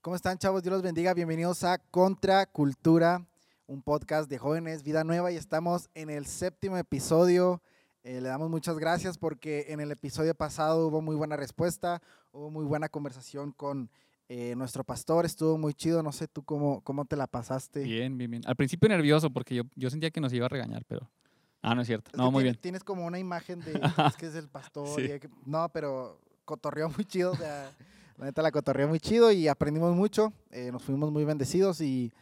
¿Cómo están, chavos? Dios los bendiga. Bienvenidos a Contra Cultura, un podcast de jóvenes, vida nueva, y estamos en el séptimo episodio. Eh, le damos muchas gracias porque en el episodio pasado hubo muy buena respuesta, hubo muy buena conversación con eh, nuestro pastor, estuvo muy chido. No sé tú cómo, cómo te la pasaste. Bien, bien, bien. Al principio nervioso porque yo, yo sentía que nos iba a regañar, pero... Ah, no es cierto. Es No, muy tiene- bien. Tienes como una imagen de es que es el pastor. Sí. y que- no, pero cotorreó muy chido. O sea, la neta la cotorreó muy chido y aprendimos mucho. eh, nos fuimos muy bendecidos y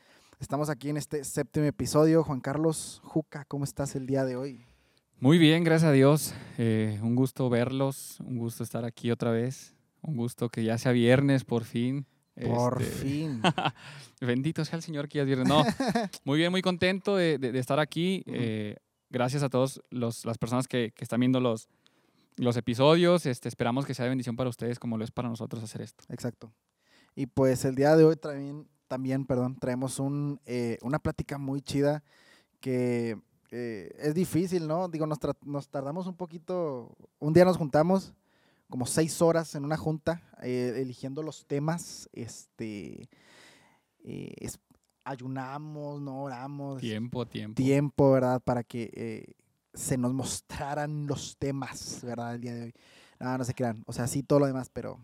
estamos aquí en este séptimo episodio. Juan Carlos Juca, ¿cómo estás el día de hoy? Muy bien, gracias a Dios. Eh, un gusto verlos, un gusto estar aquí otra vez. Un gusto que ya sea viernes por fin. Por Este, fin. Bendito sea el Señor que ya es viernes. No, muy bien, muy contento de, de- de estar aquí. Eh, gracias a todas las personas que, que están viendo los, los episodios. Este, esperamos que sea de bendición para ustedes como lo es para nosotros hacer esto. Exacto. Y pues el día de hoy también, también perdón, traemos un, eh, una plática muy chida que eh, es difícil, ¿no? Digo, nos, nos tardamos un poquito, un día nos juntamos como seis horas en una junta eh, eligiendo los temas, este, eh, es- ayunamos, no oramos, Tiempo, tiempo. tiempo, ¿verdad? Para que se nos mostraran los temas, ¿verdad? El día de hoy. No, no se crean. O sea, sí, todo lo demás, pero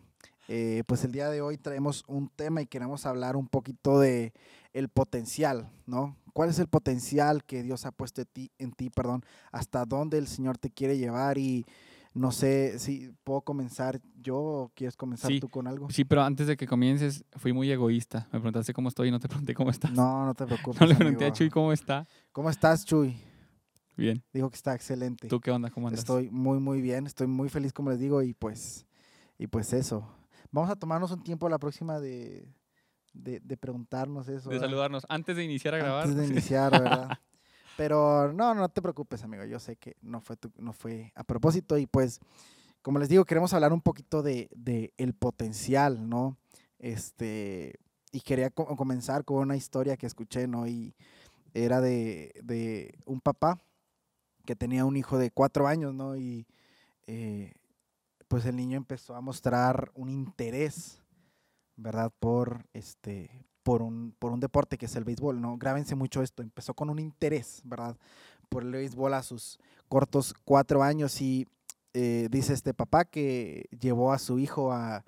eh, pues el día de hoy traemos un tema y queremos hablar un poquito de el potencial, ¿no? ¿Cuál es el potencial que Dios ha puesto en ti, en ti, perdón? ¿Hasta dónde el Señor te quiere llevar? Y no sé si puedo comenzar yo o quieres comenzar Sí. tú con algo. Sí, pero antes de que comiences, fui muy egoísta. Me preguntaste cómo estoy y no te pregunté cómo estás. No, no te preocupes. No le pregunté a. Chuy cómo está. ¿Cómo estás, Chuy? Bien. Dijo que está excelente. ¿Tú qué onda? ¿Cómo andas? Estoy muy, muy bien, estoy muy feliz, como les digo, y pues, y pues eso. Vamos a tomarnos un tiempo la próxima de, de, de preguntarnos eso. de ¿verdad? saludarnos. Antes de iniciar a grabar. Antes de iniciar, ¿verdad? Pero no, no te preocupes, amigo. Yo sé que no fue, tu- no fue a propósito. Y pues, como les digo, queremos hablar un poquito de, de el potencial, ¿no? Este, y quería co- comenzar con una historia que escuché, ¿no? Y era de, de un papá que tenía un hijo de cuatro años, ¿no? Y eh, pues el niño empezó a mostrar un interés, ¿verdad? Por este, por un, por un deporte que es el béisbol, ¿no? Grábense mucho esto. Empezó con un interés, ¿verdad? Por el béisbol a sus cortos cuatro años y eh, dice este papá que llevó a su hijo a,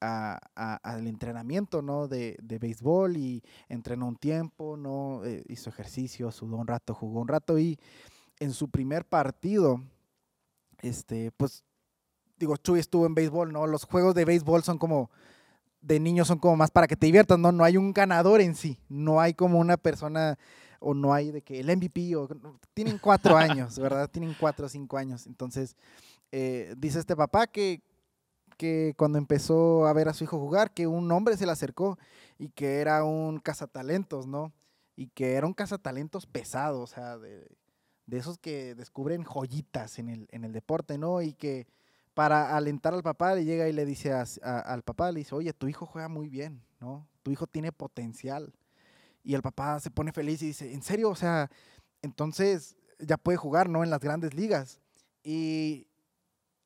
al entrenamiento, ¿no? De, de béisbol y entrenó un tiempo, ¿no? Eh, hizo ejercicio, sudó un rato, jugó un rato y en su primer partido, este, pues, digo, Chuy estuvo en béisbol, ¿no? Los juegos de béisbol son como, de niños son como más para que te diviertas, ¿no? No hay un ganador en sí, no hay como una persona, o no hay de que el MVP, o, tienen cuatro años, ¿verdad? Tienen cuatro o cinco años. Entonces, eh, dice este papá que, que cuando empezó a ver a su hijo jugar, que un hombre se le acercó y que era un cazatalentos, ¿no? Y que era un cazatalentos pesado, o sea, de, de esos que descubren joyitas en el, en el deporte, ¿no? Y que para alentar al papá le llega y le dice al papá, le dice, oye, tu hijo juega muy bien, ¿no? Tu hijo tiene potencial. Y el papá se pone feliz y dice, ¿en serio? O sea, entonces ya puede jugar, ¿no? En las grandes ligas. Y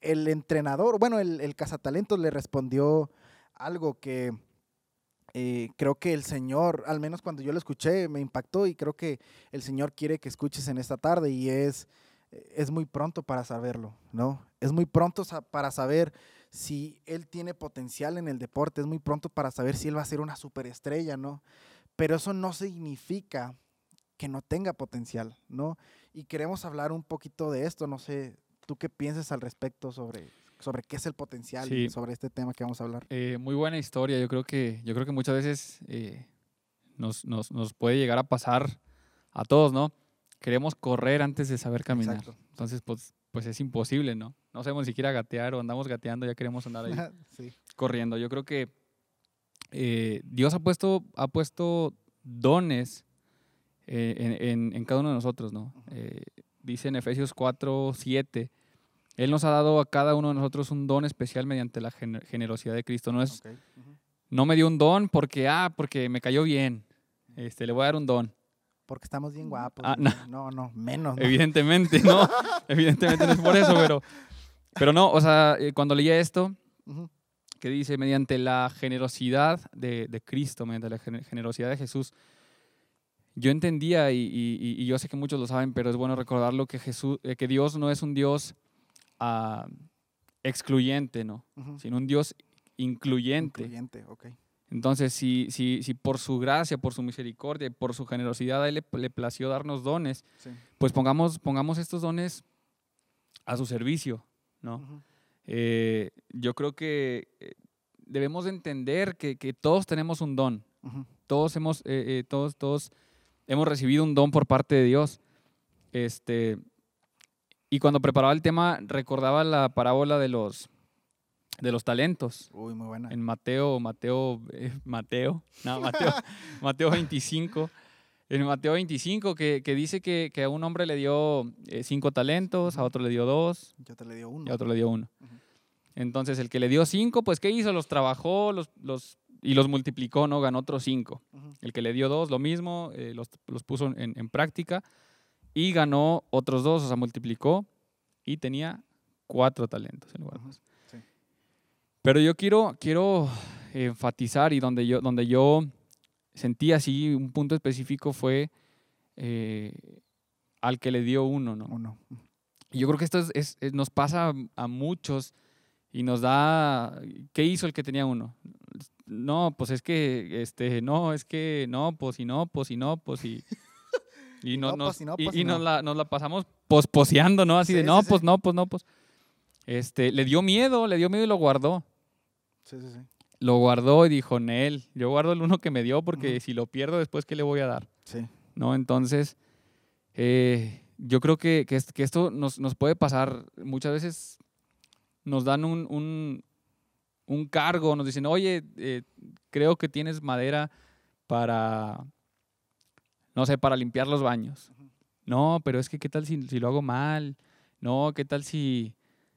el entrenador, bueno, el cazatalentos le respondió algo que eh, creo que el Señor, al menos cuando yo lo escuché, me impactó y creo que el Señor quiere que escuches en esta tarde y es, es muy pronto para saberlo, ¿no? Es muy pronto para saber si Él tiene potencial en el deporte, es muy pronto para saber si Él va a ser una superestrella, ¿no? Pero eso no significa que no tenga potencial, ¿no? Y queremos hablar un poquito de esto, no sé, ¿tú qué piensas al respecto sobre, sobre qué es el potencial y sobre este tema que vamos a hablar? Eh, muy buena historia. Yo creo que, yo creo que muchas veces eh, nos, nos- nos puede llegar a pasar a todos, ¿no? Queremos correr antes de saber caminar. Exacto. Entonces, pues, pues es imposible, ¿no? No sabemos ni siquiera gatear o andamos gateando, ya queremos andar ahí sí, corriendo. Yo creo que eh, Dios ha puesto, ha puesto dones en, en- en cada uno de nosotros, ¿no? Dice en Efesios 4, 7, Él nos ha dado a cada uno de nosotros un don especial mediante la gener- generosidad de Cristo. No es, no me dio un don porque, ah, porque me cayó bien. Este, le voy a dar un don. Porque estamos bien guapos. Ah, güey. no, no, menos. ¿no? Evidentemente, no. Evidentemente no es por eso, pero, pero no, o sea, eh, cuando leía esto, que dice, mediante la generosidad de, de Cristo, mediante la generosidad de Jesús, yo entendía, y, y, yo sé que muchos lo saben, pero es bueno recordarlo, que, Jesús, eh, que Dios no es un Dios uh, excluyente, ¿no? Sino un Dios incluyente. Incluyente, ok. Entonces, si, si, si por su gracia, por su misericordia, por su generosidad, a Él le, le plació darnos dones, pues pongamos, pongamos estos dones a su servicio, ¿no? Eh, yo creo que eh, debemos entender que, que, todos tenemos un don. Todos hemos, eh, todos, todos hemos recibido un don por parte de Dios. Este, y cuando preparaba el tema, recordaba la parábola de los, de los talentos. Uy, muy buena. En Mateo, Mateo, Mateo, no, Mateo, Mateo 25. En Mateo 25, que, que dice que, que, a un hombre le dio cinco talentos, a otro le dio dos. Y a otro le dio uno. Y a otro le dio uno. Entonces, el que le dio cinco, pues, ¿qué hizo? Los trabajó los, los, y los multiplicó, ¿no? Ganó otros cinco. El que le dio dos, lo mismo, eh, los, los, puso en, en, práctica y ganó otros dos, o sea, multiplicó y tenía cuatro talentos en lugar de Pero yo quiero, quiero enfatizar y donde yo, donde yo sentí así un punto específico fue eh, al que le dio uno, ¿no? Uno. Yo creo que esto es, nos pasa a muchos y nos da, ¿qué hizo el que tenía uno? No, pues es que, este, no, es que, no, pues y no, pues y no, pues y... Y, no, nos, y, pues, nos, la, nos, la, pasamos posposeando, ¿no? Así de, no, pues no, pues no, pues. Este, le dio miedo, le dio miedo y lo guardó. Sí, sí, sí. Lo guardó y dijo, Nel, yo guardo el uno que me dio porque si lo pierdo después, ¿qué le voy a dar? Sí. ¿No? Entonces, eh, yo creo que, que, esto nos, nos, puede pasar muchas veces nos dan un, un, cargo, nos dicen, oye, eh, creo que tienes madera para, no sé, para limpiar los baños. No, pero es que qué tal si, si, lo hago mal. No, qué tal si,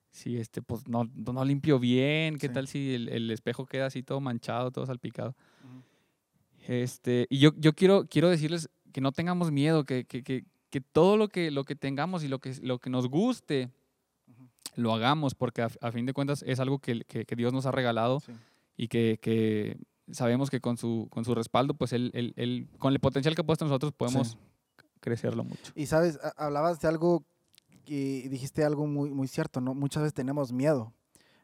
si este, pues no, no limpio bien. Qué tal si el, espejo queda así todo manchado, todo salpicado. Este, y yo, yo quiero, quiero decirles que no tengamos miedo, que, que, que, que todo lo que, lo que tengamos y lo que, lo que nos guste, lo hagamos, porque a, fin de cuentas es algo que, que, Dios nos ha regalado y que, que, sabemos que con su, con su respaldo, pues él, él, con el potencial que ha puesto nosotros podemos crecerlo mucho. Y sabes, hablabas de algo y dijiste algo muy, muy cierto, ¿no? Muchas veces tenemos miedo,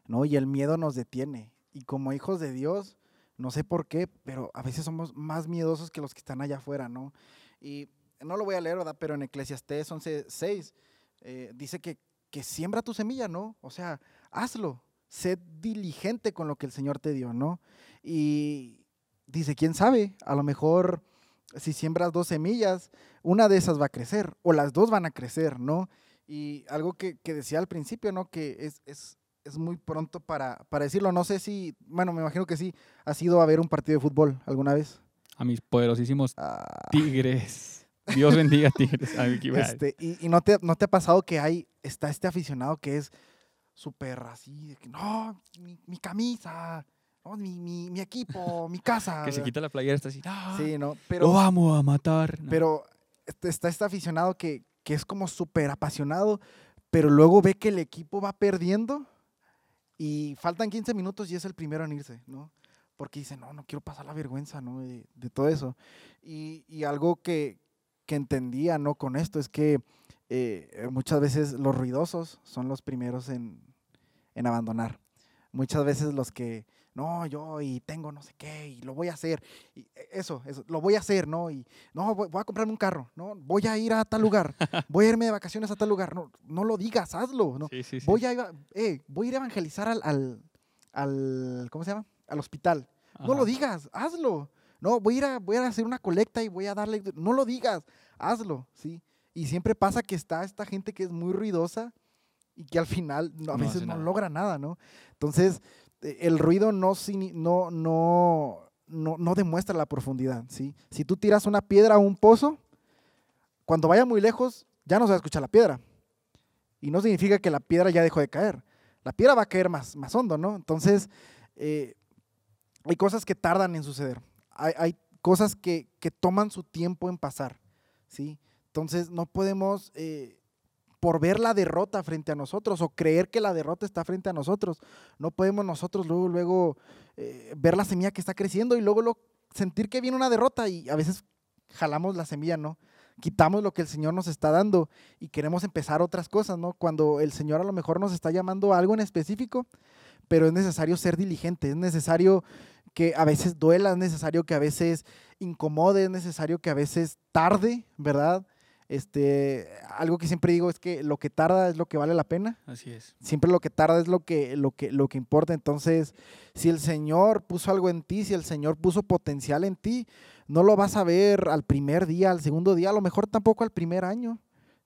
¿no? Y el miedo nos detiene. Y como hijos de Dios, no sé por qué, pero a veces somos más miedosos que los que están allá afuera, ¿no? Y no lo voy a leer, ¿verdad? Pero en Eclesiastés 11.6 eh, dice que que siembra tu semilla, ¿no? O sea, hazlo, sé diligente con lo que el Señor te dio, ¿no? Y dice, ¿quién sabe? A lo mejor si siembras dos semillas, una de esas va a crecer o las dos van a crecer, ¿no? Y algo que, decía al principio, ¿no? Que es, es, muy pronto para, para, decirlo. No sé si, bueno, me imagino que sí, has ido a ver un partido de fútbol alguna vez. A mis poderosísimos ah. Tigres. Dios bendiga a Tigres. Este, y, y no, te, no te ha pasado que hay, está este aficionado que es súper así, de que no, mi, camisa, mi, mi, equipo, mi casa. que se quita la playera, está así, sí, no, pero, lo vamos a matar. Pero este, está este aficionado que, que es como súper apasionado, pero luego ve que el equipo va perdiendo y faltan 15 minutos y es el primero en irse, ¿no? Porque dice, no, no quiero pasar la vergüenza, ¿no? De, de todo eso. Y, y algo que, que entendía ¿no? con esto es que eh, muchas veces los ruidosos son los primeros en, abandonar. Muchas veces los que, no, yo y tengo no sé qué, y lo voy a hacer, y e, eso, eso, lo voy a hacer, ¿no? Y no, voy, a comprarme un carro, ¿no? Voy a ir a tal lugar, voy a irme de vacaciones a tal lugar, no, no lo digas, hazlo, ¿no? Voy, a, eh, voy a ir a evangelizar al, al, ¿cómo se llama? Al hospital. No lo digas, hazlo. No, voy a, ir a, voy a hacer una colecta y voy a darle. No lo digas, hazlo, ¿sí? Y siempre pasa que está esta gente que es muy ruidosa y que al final a veces no logra nada, ¿no? Entonces, el ruido no, no, no, no, no demuestra la profundidad, ¿sí? Si tú tiras una piedra a un pozo, cuando vaya muy lejos, ya no se va a escuchar la piedra. Y no significa que la piedra ya dejó de caer. La piedra va a caer más, más hondo, ¿no? Entonces, eh, hay cosas que tardan en suceder hay, cosas que, toman su tiempo en pasar, ¿sí? Entonces no podemos eh, por ver la derrota frente a nosotros o creer que la derrota está frente a nosotros. No podemos nosotros luego, luego eh, ver la semilla que está creciendo y luego, luego sentir que viene una derrota y a veces jalamos la semilla, ¿no? Quitamos lo que el Señor nos está dando y queremos empezar otras cosas, ¿no? Cuando el Señor a lo mejor nos está llamando a algo en específico, pero es necesario ser diligente, es necesario que a veces duela, es necesario que a veces incomode, es necesario que a veces tarde, ¿verdad? Este, algo que siempre digo es que lo que tarda es lo que vale la pena. Así es. Siempre lo que tarda es lo que, lo que, lo que importa. Entonces, si el Señor puso algo en ti, si el Señor puso potencial en ti, no lo vas a ver al primer día, al segundo día, a lo mejor tampoco al primer año,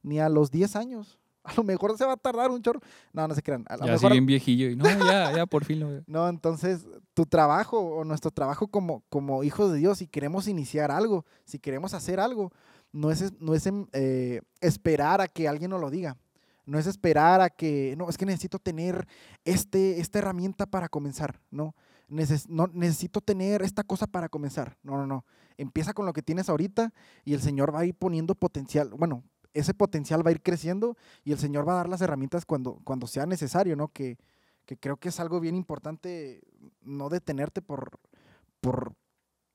ni a los 10 años. A lo mejor se va a tardar un chorro. No, no se crean. A lo Ya mejor... así bien viejillo. Y no, ya, ya por fin lo veo. No, entonces tu trabajo o nuestro trabajo como, como hijos de Dios, si queremos iniciar algo, si queremos hacer algo, no es, no es em, eh, esperar a que alguien nos lo diga. No es esperar a que, no, es que necesito tener este, esta herramienta para comenzar, ¿no? Neces- no, necesito tener esta cosa para comenzar. No, no, no. Empieza con lo que tienes ahorita y el Señor va a ir poniendo potencial. Bueno, ese potencial va a ir creciendo y el Señor va a dar las herramientas cuando, cuando sea necesario, ¿no? Que, que creo que es algo bien importante no detenerte por, por,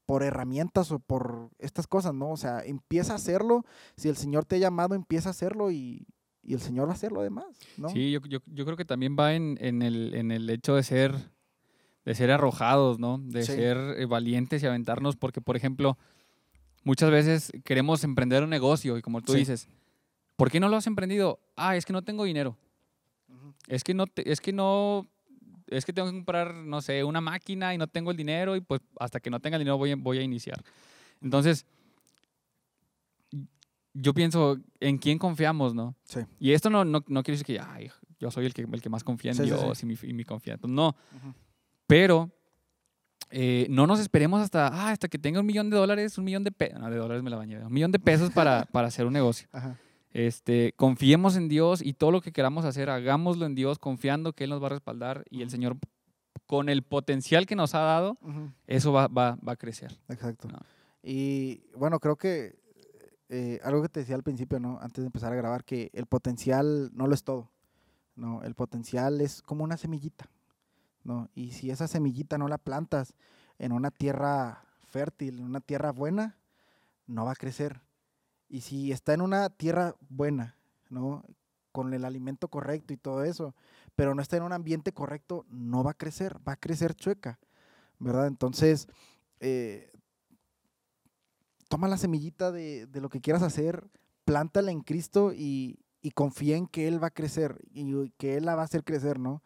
por herramientas o por estas cosas, ¿no? O sea, empieza a hacerlo. Si el Señor te ha llamado, empieza a hacerlo y, y el Señor va a hacer lo demás, ¿no? Sí, yo, yo, yo creo que también va en, en, el, en el hecho de ser, de ser arrojados, ¿no? De Sí. ser eh, valientes y aventarnos, porque, por ejemplo, muchas veces queremos emprender un negocio y como tú Sí. dices, ¿por qué no lo has emprendido? Ah, es que no tengo dinero. Es que no, te- es que no, es que tengo que comprar, no sé, una máquina y no tengo el dinero y pues hasta que no tenga el dinero voy a, voy a iniciar. Entonces, yo pienso, ¿en quién confiamos, no? Sí. Y esto no, no, no quiere decir que ay, yo soy el que, el que más confía en Sí, sí, sí. Dios Y, mi, y mi confianza. No, Ujú. pero eh, no nos esperemos hasta, ah, hasta que tenga un millón de dólares, un millón de pesos, no, de dólares me la bañé, un millón de pesos para, para hacer un negocio. Ajá. Este, confiemos en Dios y todo lo que queramos hacer, hagámoslo en Dios, confiando que Él nos va a respaldar y el. Señor, con el potencial que nos ha dado, eso va, va, va a crecer. Exacto. No. Y bueno, creo que eh, algo que te decía al principio, ¿no? Antes de empezar a grabar, que el potencial no lo es todo. No, el potencial es como una semillita, ¿no? Y si esa semillita no la plantas en una tierra fértil, en una tierra buena, no va a crecer. Y si está en una tierra buena, ¿no? Con el alimento correcto y todo eso, pero no está en un ambiente correcto, no va a crecer, va a crecer chueca, ¿verdad? Entonces, eh, toma la semillita de, lo que quieras hacer, plántala en Cristo y, y confía en que Él va a crecer y que Él la va a hacer crecer, ¿no?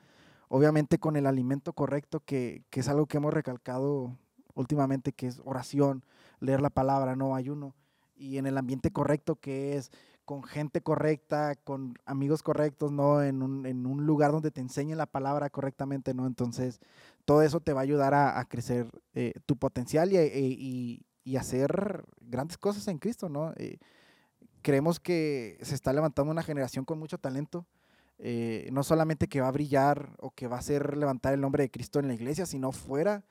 Obviamente con el alimento correcto, que, que es algo que hemos recalcado últimamente, que es oración, leer la palabra, no ayuno, y en el ambiente correcto, que es con gente correcta, con amigos correctos, ¿no? En un, en un lugar donde te enseñen la palabra correctamente, ¿no? Entonces, todo eso te va a ayudar a, a crecer eh, tu potencial y, y- y hacer grandes cosas en Cristo, ¿no? Eh, creemos que se está levantando una generación con mucho talento, eh, no solamente que va a brillar o que va a hacer levantar el nombre de Cristo en la iglesia, sino fuera,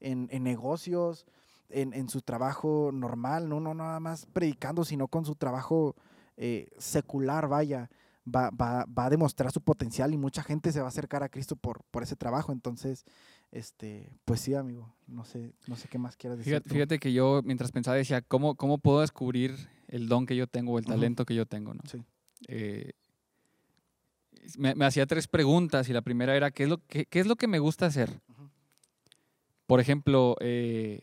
en, en negocios, en, en su trabajo normal, no, no nada más predicando, sino con su trabajo eh, secular, vaya, va, va, va a demostrar su potencial y mucha gente se va a acercar a Cristo por, por ese trabajo. Entonces, este, pues sí, amigo, no sé, no sé qué más quieras decir. Fíjate, que yo mientras pensaba decía, ¿cómo, ¿cómo puedo descubrir el don que yo tengo, o el talento que yo tengo? ¿no? Sí. Eh, me, me hacía tres preguntas y la primera era, ¿qué es lo, qué, qué es lo que me gusta hacer? Por ejemplo, eh,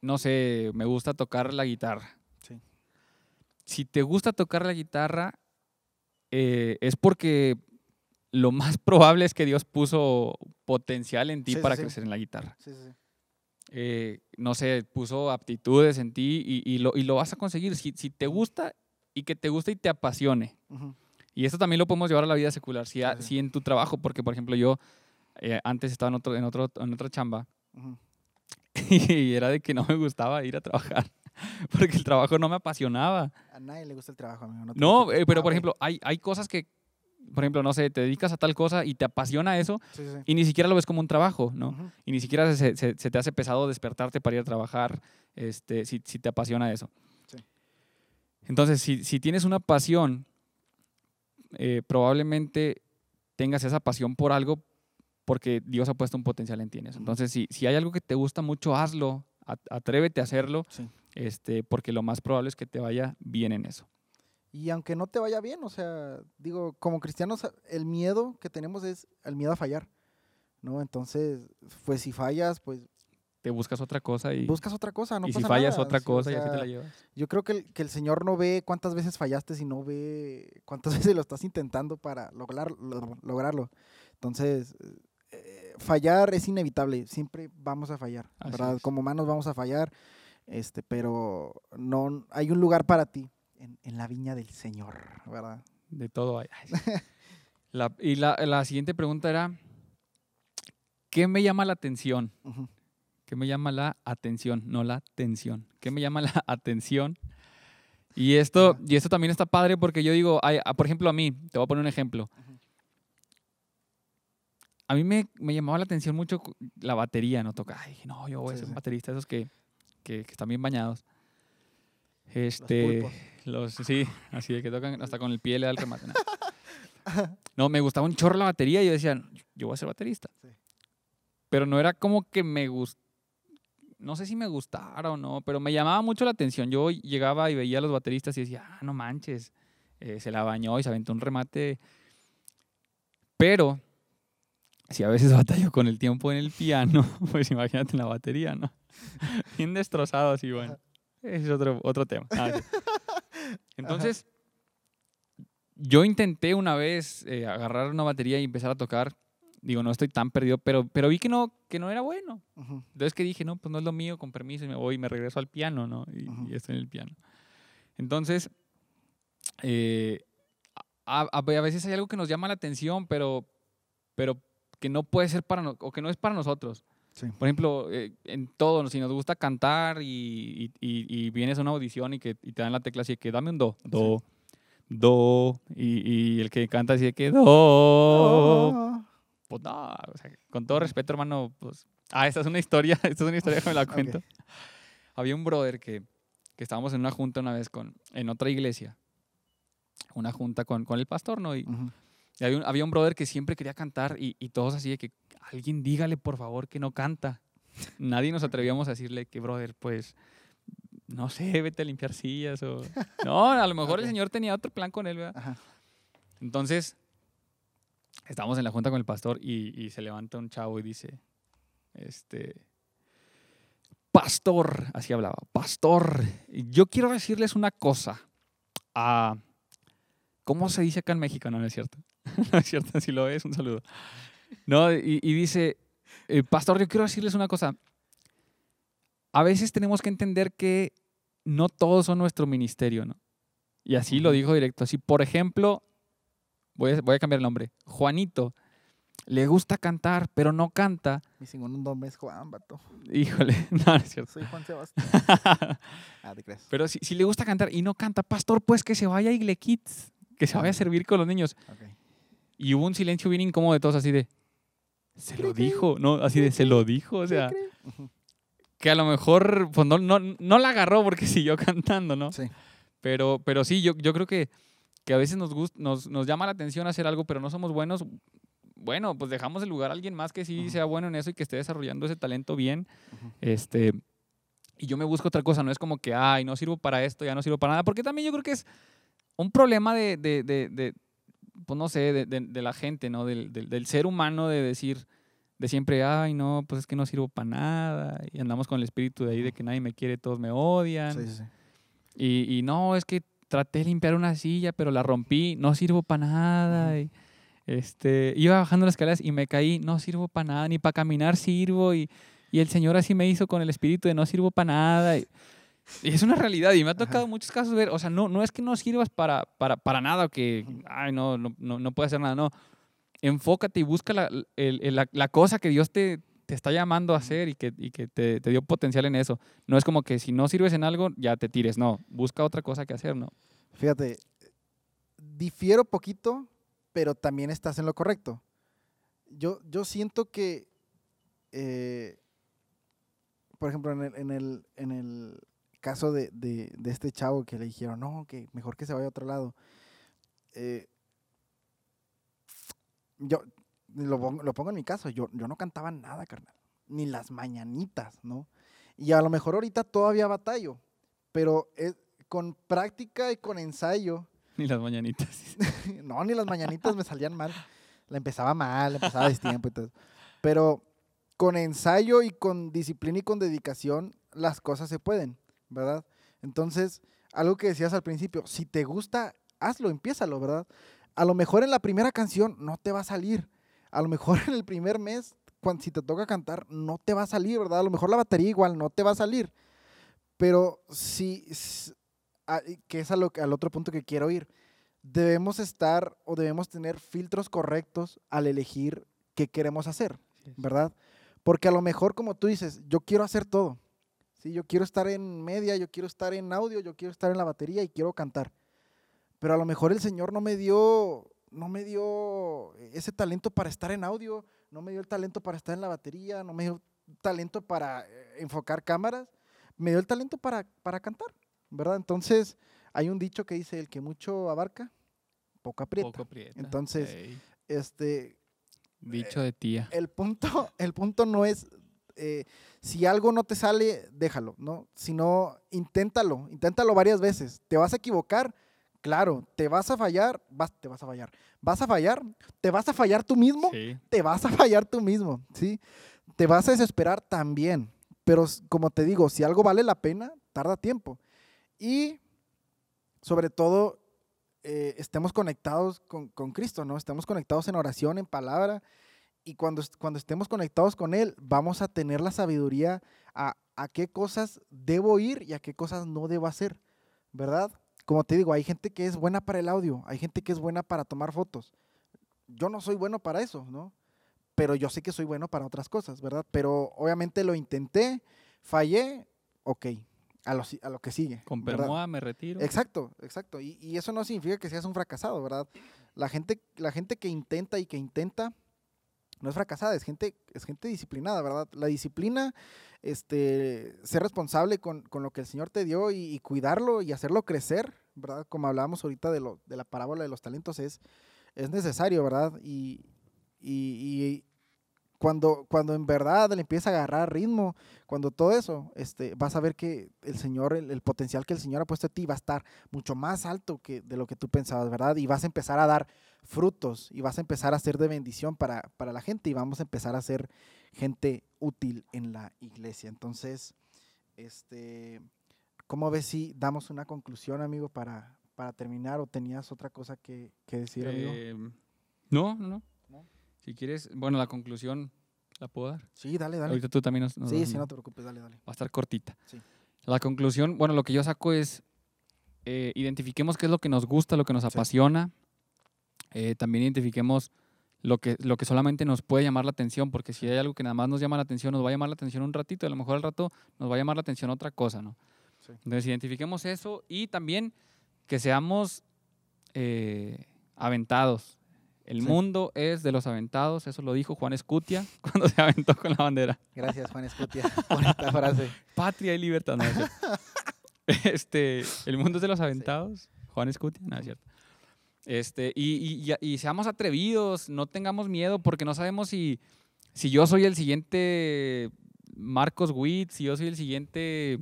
no sé, me gusta tocar la guitarra. Sí. Si te gusta tocar la guitarra, eh, es porque lo más probable es que Dios puso potencial en ti Sí, para sí. crecer en la guitarra. Sí, sí, sí. Eh, no sé, puso aptitudes en ti y, y lo, y lo vas a conseguir. Si, si te gusta y que te guste y te apasione. Y esto también lo podemos llevar a la vida secular. Si, a- si en tu trabajo, porque por ejemplo yo eh, antes estaba en, otro, en, otro, en otra chamba. y era de que no me gustaba ir a trabajar porque el trabajo no me apasionaba. A nadie le gusta el trabajo, amigo. No, preocupes. eh, pero Ah, por ok. ejemplo, hay, hay cosas que, por ejemplo, no sé, te dedicas a tal cosa y te apasiona eso Sí, sí, sí. y ni siquiera lo ves como un trabajo, ¿no? Y ni siquiera se, se- se te hace pesado despertarte para ir a trabajar este, si, si te apasiona eso. Entonces, si, si tienes una pasión eh, probablemente tengas esa pasión por algo porque Dios ha puesto un potencial en ti en eso. Entonces, si, si hay algo que te gusta mucho, hazlo, at- atrévete a hacerlo, Sí. este, porque lo más probable es que te vaya bien en eso. Y aunque no te vaya bien, o sea, digo, como cristianos, el miedo que tenemos es el miedo a fallar, ¿no? Entonces, pues si fallas, pues Te buscas otra cosa y, buscas otra cosa, no y si pasa fallas nada, otra sí, o cosa y así te sea, la llevas. Yo creo que el, que el Señor no ve cuántas veces fallaste, sino ve cuántas veces lo estás intentando para lograr, lo- lograrlo. Entonces, eh, fallar es inevitable, siempre vamos a fallar, Así ¿verdad? es. Como humanos vamos a fallar, este, pero no hay un lugar para ti en, en la viña del Señor, ¿verdad? De todo hay. La- y la, la siguiente pregunta era, ¿qué me llama la atención? Ujú. ¿Qué me llama la atención? No la tensión. ¿Qué me llama la atención? Y esto, y esto también está padre porque yo digo, ay, ah, por ejemplo, a mí, te voy a poner un ejemplo. A mí me, me llamaba la atención mucho la batería, ¿no? Toca, ay, no, yo voy a ser un baterista, esos que, que, que están bien bañados. Este, pulpos. los, sí, así de que tocan hasta con el pie le da el remate. No. No, me gustaba un chorro la batería y yo decía, yo voy a ser baterista. Sí. Pero no era como que me gustara, no sé si me gustara o no, pero me llamaba mucho la atención. Yo llegaba y veía a los bateristas y decía, ah, no manches, eh, se la bañó y se aventó un remate. Pero, si a veces batallo con el tiempo en el piano, pues imagínate en la batería, ¿no? Bien destrozado así, bueno. Es otro, otro tema. Ah, sí. Entonces, yo intenté una vez eh, agarrar una batería y empezar a tocar. Digo, no estoy tan perdido, pero, pero vi que no, que no era bueno. Ujú. Entonces que dije, no, pues no es lo mío, con permiso, y me voy y me regreso al piano, ¿no? Y, Ujú. y estoy en el piano. Entonces, eh, a, a- a veces hay algo que nos llama la atención, pero, pero que no puede ser para no- o que no es para nosotros. Sí. Por ejemplo, eh, en todo, si nos gusta cantar y, y- y- y vienes a una audición y, que, y te dan la tecla así que dame un do, do, do, y, el que canta así que do, Oh. pues no, o sea, con todo respeto, hermano, pues. Ah, esta es una historia, esta es una historia que me la cuento. Había un brother que, que estábamos en una junta una vez con, en otra iglesia, una junta con, con el pastor, ¿no? Y, Ujú. Y había, un, había un brother que siempre quería cantar y, y todos así de que alguien dígale por favor que no canta. Nadie nos atrevíamos a decirle que, brother, pues, no sé, vete a limpiar sillas o... No, a lo mejor el señor tenía otro plan con él, ¿verdad? Ajá. Entonces, estábamos en la junta con el pastor y, y se levanta un chavo y dice, este, pastor, así hablaba, pastor, yo quiero decirles una cosa. Ah, ¿Cómo se dice acá en México? No, no es cierto. no es cierto, si lo es, un saludo. No, y, y dice, eh, pastor, yo quiero decirles una cosa. A veces tenemos que entender que no todos son nuestro ministerio, ¿no? Y así lo dijo directo. Así, por ejemplo, voy a, voy a cambiar el nombre. Juanito, le gusta cantar, pero no canta. Mi segundo nombre es Juan, vato. Híjole, no, no es cierto. Soy Juan Sebastián. Ah, te crees. pero si, si le gusta cantar y no canta, pastor, pues que se vaya a Igle Kids, que se vaya a servir con los niños. Ok. Y hubo un silencio bien incómodo de todos, así de, se lo dijo, ¿no? Así de, se lo dijo, o sea, que a lo mejor, pues no, no, no la agarró porque siguió cantando, ¿no? Sí. Pero, pero sí, yo, yo creo que, que a veces nos, gust- nos, nos llama la atención hacer algo, pero no somos buenos. Bueno, pues dejamos el lugar a alguien más que sí sea bueno en eso y que esté desarrollando ese talento bien. Ujú. Este, y yo me busco otra cosa, no es como que, ay, no sirvo para esto, ya no sirvo para nada, porque también yo creo que es un problema de, de, pues no sé, de, de- de la gente, ¿no? Del, del, del ser humano de decir, de siempre, ay, no, pues es que no sirvo para nada, y andamos con el espíritu de ahí de que nadie me quiere, todos me odian. Sí, sí, sí. Y, y no, es que traté de limpiar una silla, pero la rompí, no sirvo para nada. Y, este, iba bajando las escaleras y me caí, no sirvo para nada, ni para caminar sirvo. Y, y el Señor así me hizo con el espíritu de no sirvo para nada. Y, y es una realidad y me ha tocado Ajá. muchos casos ver, o sea, no, no es que no sirvas para, para, para nada o que, ay, no, no, no, no puedes hacer nada, no. Enfócate y busca la, el- el- la, la cosa que Dios te, te está llamando a hacer y que, y que te, te dio potencial en eso. No es como que si no sirves en algo, ya te tires. No, busca otra cosa que hacer, ¿no? Fíjate, difiero poquito, pero también estás en lo correcto. Yo, yo siento que, eh, por ejemplo, en el, en el, en el caso de, de- de este chavo que le dijeron, no, que mejor que se vaya a otro lado. eh, yo lo, pongo- lo pongo en mi caso, yo, yo no cantaba nada, carnal. Ni las mañanitas, ¿no? Y a lo mejor ahorita todavía batallo, pero es- con práctica y con ensayo, Ni las mañanitas. no, ni las mañanitas me salían mal. La empezaba mal, la empezaba a destiempo y todo. Pero con ensayo y con disciplina y con dedicación, las cosas se pueden, ¿verdad? Entonces, algo que decías al principio, si te gusta, hazlo, empiézalo, ¿verdad? A lo mejor en la primera canción no te va a salir. A lo mejor en el primer mes, cuando, si te toca cantar, no te va a salir, ¿verdad? A lo mejor la batería igual no te va a salir. Pero si, que es a lo al otro punto que quiero ir, debemos estar o debemos tener filtros correctos al elegir qué queremos hacer, ¿verdad? Porque a lo mejor, como tú dices, yo quiero hacer todo. ¿Sí? Yo quiero estar en media, yo quiero estar en audio, yo quiero estar en la batería y quiero cantar. Pero a lo mejor el Señor no me dio, no me dio ese talento para estar en audio, no me dio el talento para estar en la batería, no me dio talento para eh, enfocar cámaras, me dio el talento para, para cantar, ¿verdad? Entonces, hay un dicho que dice, el que mucho abarca, poco aprieta. Poco. Entonces, Este, dicho de tía. el punto, el punto no es eh, si algo no te sale, déjalo, ¿no? Sino inténtalo, inténtalo varias veces. ¿Te vas a equivocar? Claro, te vas a fallar, vas, te vas a fallar. ¿Vas a fallar? ¿Te vas a fallar tú mismo? Sí. Te vas a fallar tú mismo, ¿sí? Te vas a desesperar también. Pero como te digo, si algo vale la pena, tarda tiempo. Y sobre todo, eh, estemos conectados con, con Cristo, ¿no? Estemos conectados en oración, en palabra. Y cuando, cuando estemos conectados con Él, vamos a tener la sabiduría a, a qué cosas debo ir y a qué cosas no debo hacer, ¿verdad? Como te digo, hay gente que es buena para el audio, hay gente que es buena para tomar fotos. Yo no soy bueno para eso, ¿no? Pero yo sé que soy bueno para otras cosas, ¿verdad? Pero obviamente lo intenté, fallé, ok, a lo, a lo que sigue. Con. Permoa me retiro. Exacto, exacto. Y, y eso no significa que seas un fracasado, ¿verdad? La gente, la gente que intenta y que intenta no es fracasada, es gente, es gente disciplinada, ¿verdad? La disciplina, este, ser responsable con, con lo que el Señor te dio y, cuidarlo y hacerlo crecer, ¿verdad? Como hablábamos ahorita de, lo, de la parábola de los talentos, es, es necesario, ¿verdad? Y, y- y cuando, cuando en verdad le empieza a agarrar ritmo, cuando todo eso, este, vas a ver que el Señor, el, el potencial que el Señor ha puesto en ti va a estar mucho más alto que de lo que tú pensabas, ¿verdad? Y vas a empezar a dar frutos y vas a empezar a ser de bendición para, para la gente y vamos a empezar a ser gente útil en la iglesia. Entonces, este, ¿cómo ves si damos una conclusión, amigo, para, para terminar o tenías otra cosa que, que decir, amigo? Eh, no, no, no. ¿No? Si quieres, bueno, la conclusión la puedo dar. Sí, dale, dale. Ahorita tú también nos, nos sí, sí, no te preocupes, dale, dale. Va a estar cortita. Sí. La conclusión, bueno, lo que yo saco es, eh, identifiquemos qué es lo que nos gusta, lo que nos apasiona. Eh, también identifiquemos lo que, lo que solamente nos puede llamar la atención, porque si hay algo que nada más nos llama la atención, nos va a llamar la atención un ratito, y a lo mejor al rato nos va a llamar la atención otra cosa, ¿no? Sí. Entonces, identifiquemos eso y también que seamos eh, aventados. El Sí. mundo es de los aventados, eso lo dijo Juan Escutia cuando se aventó con la bandera. Gracias, Juan Escutia. Bonita frase. Patria y libertad. No, es este, el mundo es de los aventados. Juan Escutia, no es cierto. Este, y, y- seamos atrevidos, no tengamos miedo, porque no sabemos si, si yo soy el siguiente Marcos Witt, si yo soy el siguiente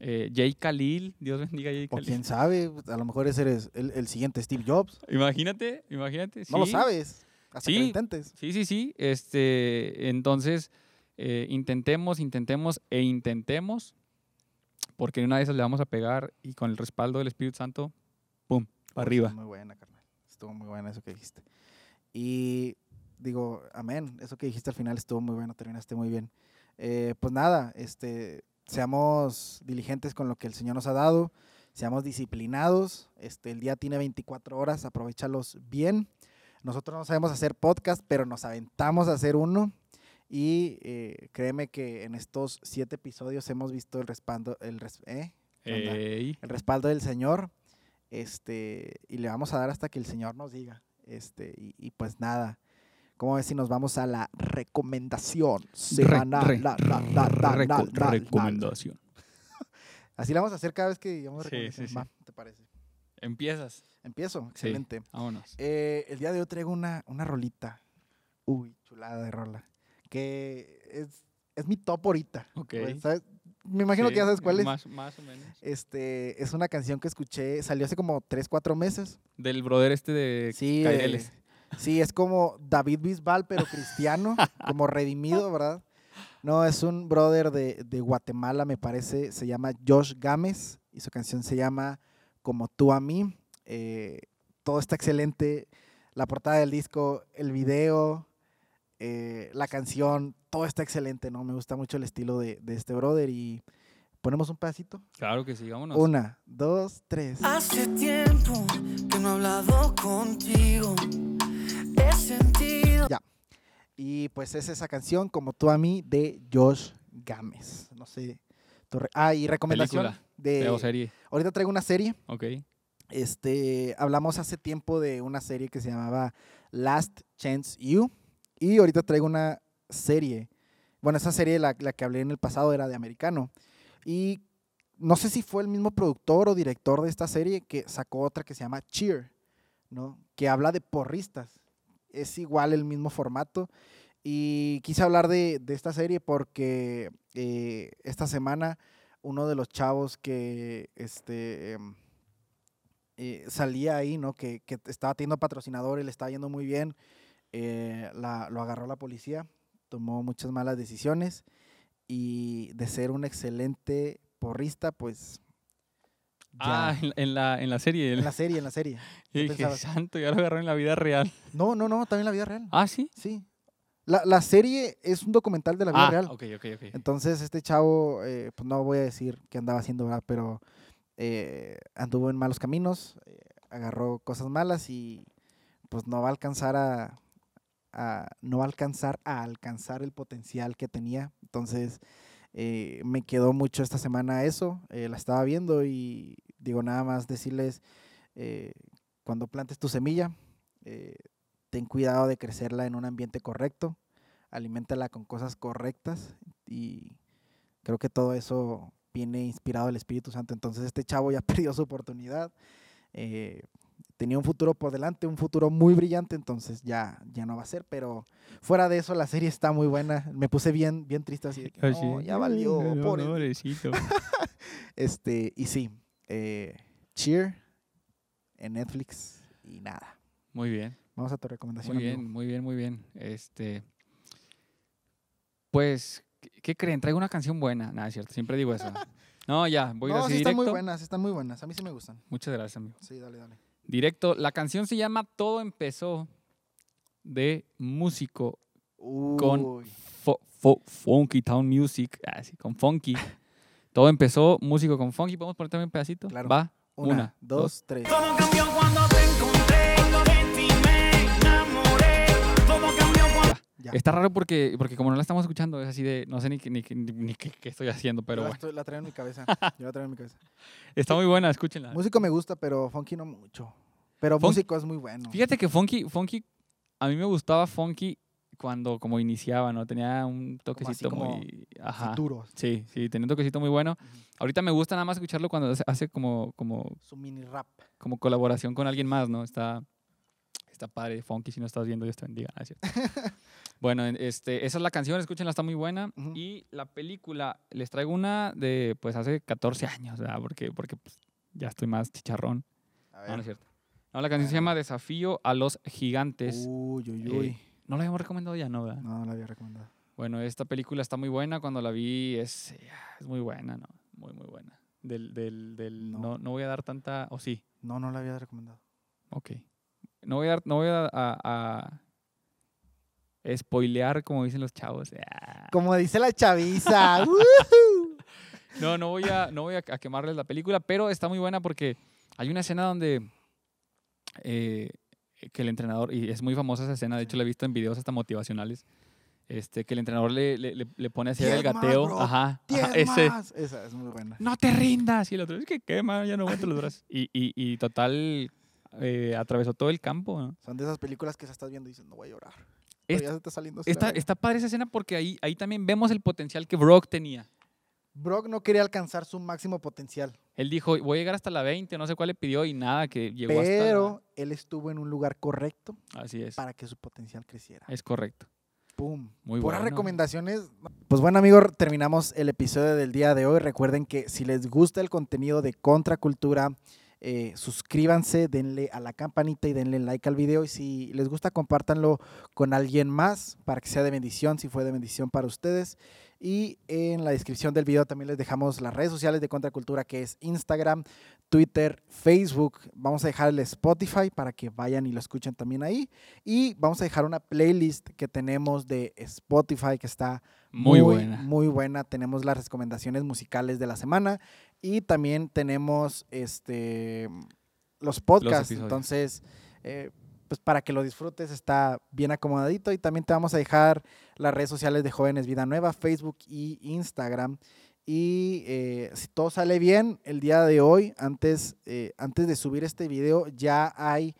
eh, Jay Khalil. Dios bendiga a Jay O Khalil. quién sabe, a lo mejor ese eres el, el siguiente Steve Jobs. Imagínate, imagínate. No lo sabes hasta que Sí. lo intentes. Sí, sí, sí. Este, entonces, eh, intentemos, intentemos e intentemos, porque en una de esas le vamos a pegar y con el respaldo del Espíritu Santo, ¡pum! Para arriba. Muy buena. Estuvo muy buena eso que dijiste. Y digo, amén. Eso que dijiste al final estuvo muy bueno, terminaste muy bien. Eh, pues nada, este, seamos diligentes con lo que el Señor nos ha dado, seamos disciplinados. Este, el día tiene 24 horas, aprovechalos bien. Nosotros no sabemos hacer podcast, pero nos aventamos a hacer uno. Y eh, créeme que en estos siete episodios hemos visto el respaldo, el, res- ¿eh? El respaldo del Señor. Este, y le vamos a dar hasta que el Señor nos diga. Este, y, y pues nada. ¿Cómo ves si nos vamos a la recomendación semanal? re- la- la- la- recomendación. Así la vamos a hacer cada vez que digamos Sí, recomendación. sí, sí. Va, ¿te parece? Empiezas. Empiezo, Sí. excelente. Vámonos. Eh, el día de hoy traigo una, una rolita. Uy, chulada de rola. Que es, es mi top ahorita. Ok. Pues, ¿sabes? Me imagino Sí, que ya sabes cuál es. Más, más o menos. Este, es una canción que escuché, salió hace como 3, 4 meses. Del brother este de Sí, Caireles. eh, sí, es como David Bisbal, pero cristiano, como redimido, ¿verdad? No, es un brother de, de Guatemala, me parece, se llama Josh Gámez y su canción se llama Como tú a mí. Eh, todo está excelente, la portada del disco, el video, eh, la canción, todo está excelente, ¿no? Me gusta mucho el estilo de, de este brother y ponemos un pedacito. Claro que sí, vámonos. Una, dos, tres. Hace tiempo que no he hablado contigo. He sentido. Y pues es esa canción, como tú a mí, de Josh Gámez. No sé. tu re- Ah, y recomendación Película, de. O serie. Ahorita traigo una serie. Ok. Este, hablamos hace tiempo de una serie que se llamaba Last Chance You. Y ahorita traigo una serie. Bueno, esa serie, la, la que hablé en el pasado, era de americano. Y no sé si fue el mismo productor o director de esta serie que sacó otra que se llama Cheer, ¿no? Que habla de porristas. Es igual el mismo formato. Y quise hablar de, esta serie porque eh, esta semana uno de los chavos que este, em, eh, salía ahí, ¿no? Que, estaba teniendo patrocinador y le estaba yendo muy bien, eh, lo agarró la policía, tomó muchas malas decisiones y de ser un excelente porrista, pues... ya- Ah, en, la, en la serie. en la serie, en la serie. y ¿qué dije, santo, ya lo agarró en la vida real. No, no, no, también en la vida real. Ah, sí. Sí. La, la serie es un documental de la vida ah, real. ok, ok, ok. Entonces, este chavo, eh, pues no voy a decir qué andaba haciendo, ¿verdad? Pero eh, anduvo en malos caminos, eh, agarró cosas malas y pues no va a alcanzar a, a- no alcanzar a alcanzar el potencial que tenía. Entonces, eh, me quedó mucho esta semana eso, eh, la estaba viendo y digo nada más decirles, eh, cuando plantes tu semilla, ten cuidado de crecerla en un ambiente correcto, aliméntala con cosas correctas y creo que todo eso viene inspirado del Espíritu Santo. Entonces este chavo ya perdió su oportunidad, tenía un futuro por delante, un futuro muy brillante, entonces ya, ya no va a ser, pero fuera de eso la serie está muy buena. Me puse bien, bien triste así de que, Así, "No, ya valió, no, pobre". pobrecito. Este, y sí, eh, Cheer en Netflix y nada. Muy bien. Vamos a tu recomendación. Muy amigo. bien, muy bien, muy bien. Este, pues, ¿qué- ¿qué creen? Traigo una canción buena. Nada, es cierto, siempre digo eso. No, ya, voy a no, así sí están directo. muy buenas, están muy buenas. A mí sí me gustan. Muchas gracias, amigo. Sí, dale, dale. Directo, la canción se llama Todo empezó de músico Con- Uy, Fo- Fo- Funky Town Music, así, con Funky. Todo empezó músico con Funky. ¿Podemos poner también un pedacito? Claro. Va. una, una, dos, dos. tres. Todo cambió cuando Está raro porque, porque como no la estamos escuchando, es así de, no sé ni, qué- ni, qué- ni qué, qué estoy haciendo, pero Yo bueno. estoy- la traigo en mi cabeza. Yo la traigo en mi cabeza. Está muy buena, escúchenla. Músico me gusta, pero funky no mucho. Pero Funk- músico es muy bueno. Fíjate que Funky, Funky, a mí me gustaba Funky cuando como iniciaba, ¿no? Tenía un toquecito como muy... Ajá. Futuros. Sí, sí, tenía un toquecito muy bueno. Ahorita me gusta nada más escucharlo cuando hace, hace como, como, Su mini rap. como colaboración con alguien más, ¿no? Está, está padre, Funky, si no estás viendo, Dios te bendiga. Ah, es bueno, en- este, esa es la canción, escúchenla, está muy buena. Ujú. Y la película, les traigo una de, pues, hace 14 años, ¿verdad? Porque, porque pues, ya estoy más chicharrón. A No, no es ver. cierto. No, la canción se llama Desafío a los Gigantes. Uy, uy, Eh, uy. no la habíamos recomendado ya, ¿no? ¿verdad? No, no la había recomendado. Bueno, esta película está muy buena. Cuando la vi es, eh, es muy buena, ¿no? Muy, muy buena. Del, del, del, No. no. No, voy a dar tanta... O sí, No, no la había recomendado. ok. No voy a. No voy a, a- a spoilear, como dicen los chavos. Ah. Como dice la chaviza. No, no voy, a, no voy a, quemarles la película, pero está muy buena porque hay una escena donde... eh, que el entrenador, y es muy famosa esa escena, de hecho la he visto en videos hasta motivacionales, este, que el entrenador le, le, le- pone así el gateo. bro. ajá, ajá. Esa es muy buena. no te rindas. Y el otro, es que quema, ya no aguanto los brazos. Y, y, y total, eh, atravesó todo el campo. ¿no? Son de esas películas que se estás viendo y dices, no voy a llorar. Pero Esta- ya se está saliendo Está, padre esa escena porque ahí, ahí también vemos el potencial que Brock tenía. Brock no quería alcanzar su máximo potencial, Él dijo, voy a llegar hasta la 20, no sé cuál le pidió y nada, que llegó hasta pero él estuvo en un lugar correcto Así es, para que su potencial creciera. es correcto. Pum. Muy Puras bueno. recomendaciones. Pues bueno, amigos, terminamos el episodio del día de hoy. Recuerden que si les gusta el contenido de Contracultura, eh, suscríbanse, denle a la campanita y denle like al video. Y si les gusta, compártanlo con alguien más para que sea de bendición, si fue de bendición para ustedes. Y en la descripción del video también les dejamos las redes sociales de Contracultura, que es Instagram, Twitter, Facebook. Vamos a dejar el Spotify para que vayan y lo escuchen también ahí. Y vamos a dejar una playlist que tenemos de Spotify que está Muy, buena. Muy buena. Tenemos las recomendaciones musicales de la semana y también tenemos este los podcasts. Entonces, eh, pues para que lo disfrutes está bien acomodadito y también te vamos a dejar las redes sociales de Jóvenes Vida Nueva, Facebook y Instagram. Y eh, si todo sale bien, el día de hoy, antes, eh, antes de subir este video, ya hay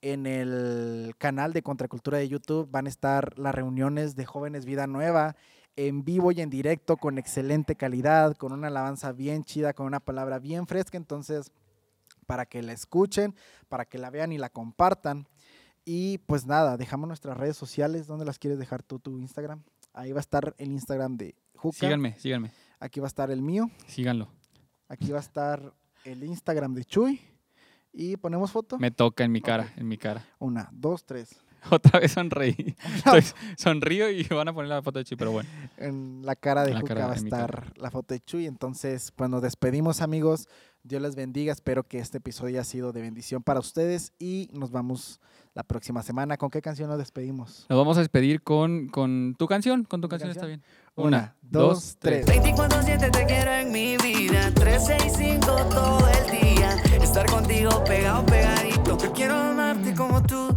en el canal de Contracultura de YouTube, van a estar las reuniones de Jóvenes Vida Nueva en vivo y en directo, con excelente calidad, con una alabanza bien chida, con una palabra bien fresca. Entonces, para que la escuchen, para que la vean y la compartan. Y pues nada, dejamos nuestras redes sociales. ¿Dónde las quieres dejar tú, tu Instagram? Ahí va a estar el Instagram de Juca. Síganme, síganme, Aquí va a estar el mío. síganlo. Aquí va a estar el Instagram de Chuy. Y ponemos foto. Me toca en mi cara, en mi cara. Una, dos, tres. Otra vez sonreí. Estoy- sonrío y van a poner la foto de Chi, pero bueno. En la cara de la Juca cara- va a estar la foto de Chuy. Entonces, pues nos despedimos, amigos. Dios les bendiga. Espero que este episodio haya sido de bendición para ustedes. Y nos vamos la próxima semana. ¿Con qué canción nos despedimos? Nos vamos a despedir con, con tu canción. Con tu ¿Mi canción está bien. Una, dos, tres. 24-7 te quiero en mi vida 365 todo el día Estar contigo pegado, pegadito Yo quiero amarte como tú